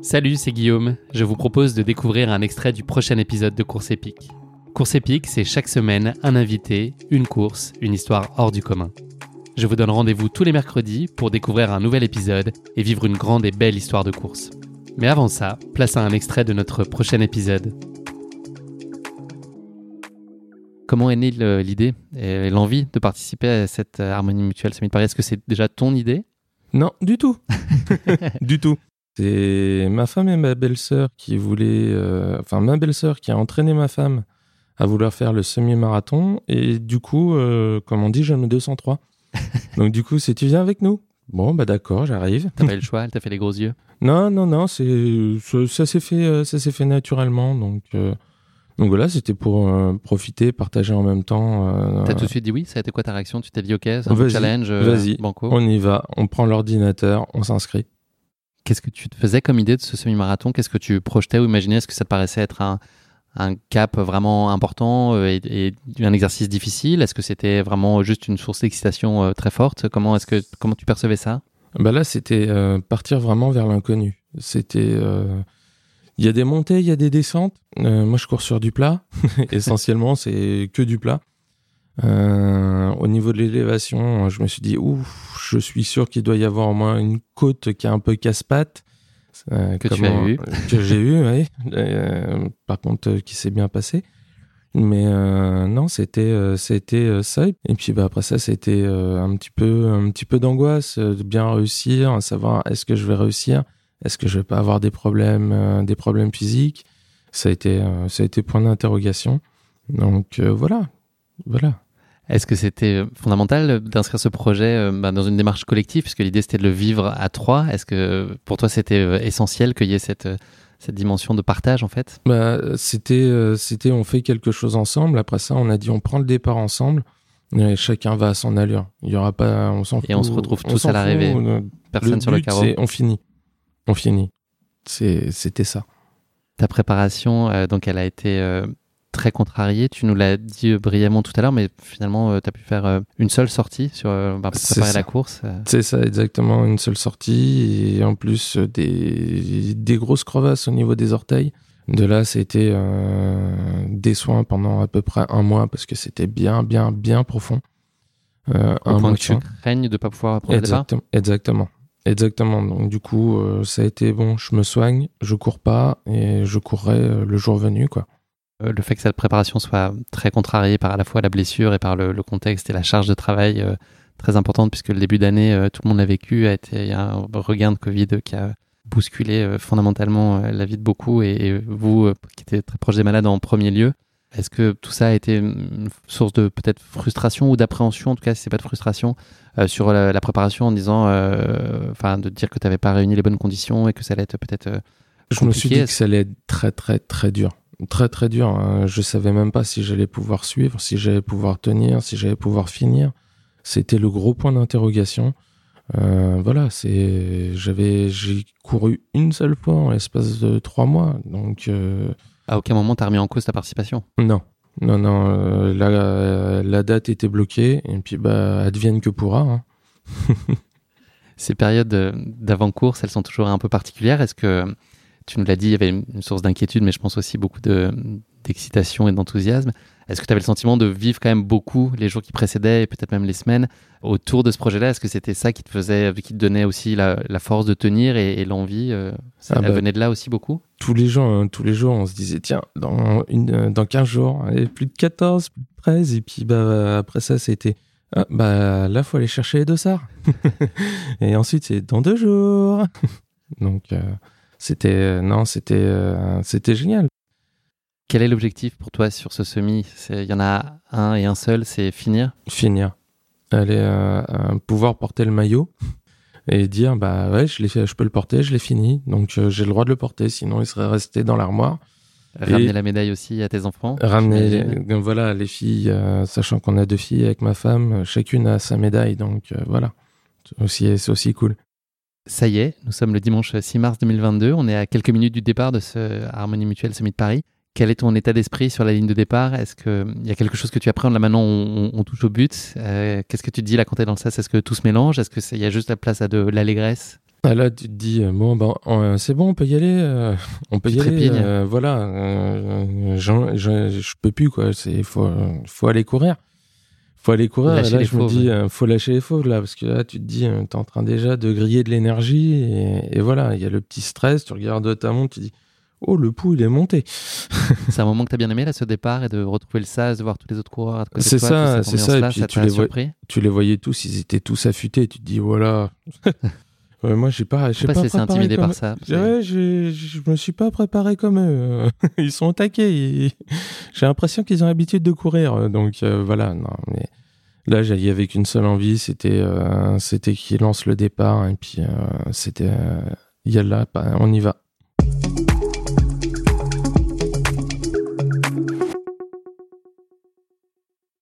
Salut, c'est Guillaume. Je vous propose de découvrir un extrait du prochain épisode de Course épique. Course épique, c'est chaque semaine un invité, une course, une histoire hors du commun. Je vous donne rendez-vous tous les mercredis pour découvrir un nouvel épisode et vivre une grande et belle histoire de course. Mais avant ça, place à un extrait de notre prochain épisode. Comment est née l'idée et l'envie de participer à cette harmonie mutuelle Semi Paris? Est-ce que c'est déjà ton idée? Non, du tout. du tout. C'est ma femme et ma belle-sœur qui voulaient. euh, enfin, ma belle-sœur qui a entraîné ma femme à vouloir faire le semi-marathon. Et du coup, euh, comme on dit, j'aime le 203. Donc, du coup, c'est tu viens avec nous? Bon, bah d'accord, j'arrive. T'as pas eu le choix Elle t'a fait les gros yeux? Non, non, non, c'est ça, ça s'est fait, euh, ça s'est fait naturellement. Donc, euh, donc voilà, c'était pour euh, profiter, partager en même temps. euh, T'as tout de suite dit oui Ça a été quoi ta réaction? Tu t'es dit ok, c'est un challenge vas-y. Banco on y va, on prend l'ordinateur, on s'inscrit. Qu'est-ce que tu te faisais comme idée de ce semi-marathon? Qu'est-ce que tu projetais ou imaginais? Est-ce que ça te paraissait être un, cap vraiment important euh, et, un exercice difficile? Est-ce que c'était vraiment juste une source d'excitation euh, très forte? Comment est-ce que comment tu percevais ça? Bah là, c'était euh, partir vraiment vers l'inconnu. C'était, il y a des montées, il y a des descentes. Moi, je cours sur du plat. Essentiellement, c'est que du plat. Au niveau de l'élévation, je me suis dit, ouf, je suis sûr qu'il doit y avoir au moins une côte qui est un peu casse-patte. Euh, Que tu as eu. Que j'ai eu, oui. Euh, par contre, euh, qui s'est bien passé. Mais euh, non, c'était c'était ça. Et puis bah, après ça, c'était un petit peu un petit peu d'angoisse de bien réussir, à savoir est-ce que je vais réussir, est-ce que je vais pas avoir des problèmes des problèmes physiques? Ça a été ça a été point d'interrogation. Donc voilà, voilà. Est-ce que c'était fondamental d'inscrire ce projet euh, bah, dans une démarche collective? Puisque l'idée c'était de le vivre à trois Est-ce que pour toi c'était euh, essentiel qu'il y ait cette euh, cette dimension de partage en fait? Bah, c'était, euh, c'était, on fait quelque chose ensemble. Après ça, on a dit, on prend le départ ensemble. Et chacun va à son allure. Il y aura pas, on s'en Et on se retrouve tous à l'arrivée. fout. Le Personne sur le but, carreau. c'est on finit. On finit. C'était ça. Ta préparation, euh, donc elle a été euh, très contrariée. Tu nous l'as dit euh, brièvement tout à l'heure, mais finalement, tu as pu faire euh, une seule sortie sur, euh, bah, pour préparer ça. la course. euh. C'est ça, exactement. Une seule sortie. Et en plus, euh, des, des grosses crevasses au niveau des orteils. De là, c'était euh, des soins pendant à peu près un mois parce que c'était bien, bien, bien profond. Euh, au un point mois que de tu craignes de ne pas pouvoir prendre le départ. Exactement, exactement. Donc du coup, euh, ça a été bon. Je me soigne, je cours pas et je courrai euh, le jour venu, quoi. Euh, le fait que cette préparation soit très contrariée par à la fois la blessure et par le, le contexte et la charge de travail euh, très importante, puisque le début d'année, euh, tout le monde l'a vécu, a été un regain de Covid qui a bousculé euh, fondamentalement la vie de beaucoup et, et vous, qui étiez très proche des malades en premier lieu. Est-ce que tout ça a été une source de peut-être frustration ou d'appréhension, en tout cas si c'est pas de frustration, sur la, la préparation en disant, enfin, de dire que tu n'avais pas réuni les bonnes conditions et que ça allait être peut-être Je me suis dit que ça allait être très très très dur, très très dur. hein. Je savais même pas si j'allais pouvoir suivre, si j'allais pouvoir tenir, si j'allais pouvoir finir. C'était le gros point d'interrogation. Euh, voilà, c'est j'avais j'ai couru une seule fois en l'espace de trois mois, donc. euh, à aucun moment tu as remis en cause ta participation? Non, non, non. euh, la, la date était bloquée et puis bah advienne que pourra. hein. Ces périodes euh, d'avant-course, elles sont toujours un peu particulières. Est-ce que, tu nous l'as dit, il y avait une source d'inquiétude, mais je pense aussi beaucoup de- d'excitation et d'enthousiasme. Est-ce que tu avais le sentiment de vivre quand même beaucoup les jours qui précédaient et peut-être même les semaines autour de ce projet-là? Est-ce que c'était ça qui te faisait, qui te donnait aussi la, la force de tenir et, et l'envie euh, Ça Ah bah. venait de là aussi beaucoup? Tous les jours, hein, tous les jours, on se disait tiens, dans une, euh, dans 15 jours, plus de 14, plus de 13 et puis bah après ça c'était ah, bah là faut aller chercher les dossards. et ensuite c'est dans deux jours. Donc euh, c'était euh, non, c'était euh, c'était génial. Quel est l'objectif pour toi sur ce semi? Il y en a un et un seul, c'est finir? Finir. Aller euh, pouvoir porter le maillot et dire bah ouais, je fait, je peux le porter, je l'ai fini. Donc j'ai le droit de le porter, sinon il serait resté dans l'armoire. Ramener Et- la médaille aussi à tes enfants. Ramener, euh, voilà, les filles, euh, sachant qu'on a deux filles avec ma femme, chacune a sa médaille, donc euh, voilà. C'est aussi, c'est aussi cool. Ça y est, nous sommes le dimanche 6 mars 2022. On est à quelques minutes du départ de ce Harmonie Mutuelle Semi de Paris. quel est ton état d'esprit sur la ligne de départ? Est-ce qu'il y a quelque chose que tu appréhendes? Là maintenant on, touche au but Qu'est-ce que tu te dis là quand tu es dans le sas? Est-ce que tout se mélange? Est-ce qu'il y a juste la place à de l'allégresse? Ah, là, tu te dis, bon, ben, c'est bon, on peut y aller. on peut y aller. voilà. je, je, peux plus, quoi. Il faut, faut aller courir faut aller courir. là, je me dis, euh, faut lâcher les fauves là, parce que là, tu te dis, euh, tu es en train déjà de griller de l'énergie et, voilà, il y a le petit stress. Tu regardes ta montre, tu dis, oh, le pouls, il est monté. c'est un moment que tu as bien aimé là, ce départ et de retrouver le sas, de voir tous les autres coureurs. C'est ça, c'est ça. Et puis, tu, les tu les voyais tous, ils étaient tous affûtés. Tu te dis, voilà. moi, j'ai pas, j'ai pas, pas intimidé par ça. Ouais, je me suis pas préparé comme eux. ils sont attaqués. J'ai l'impression qu'ils ont l'habitude de courir. Donc euh, voilà. Non, mais là, j'allais avec une seule envie, c'était, euh, c'était qu'ils lancent le départ et puis euh, c'était, y a là, on y va.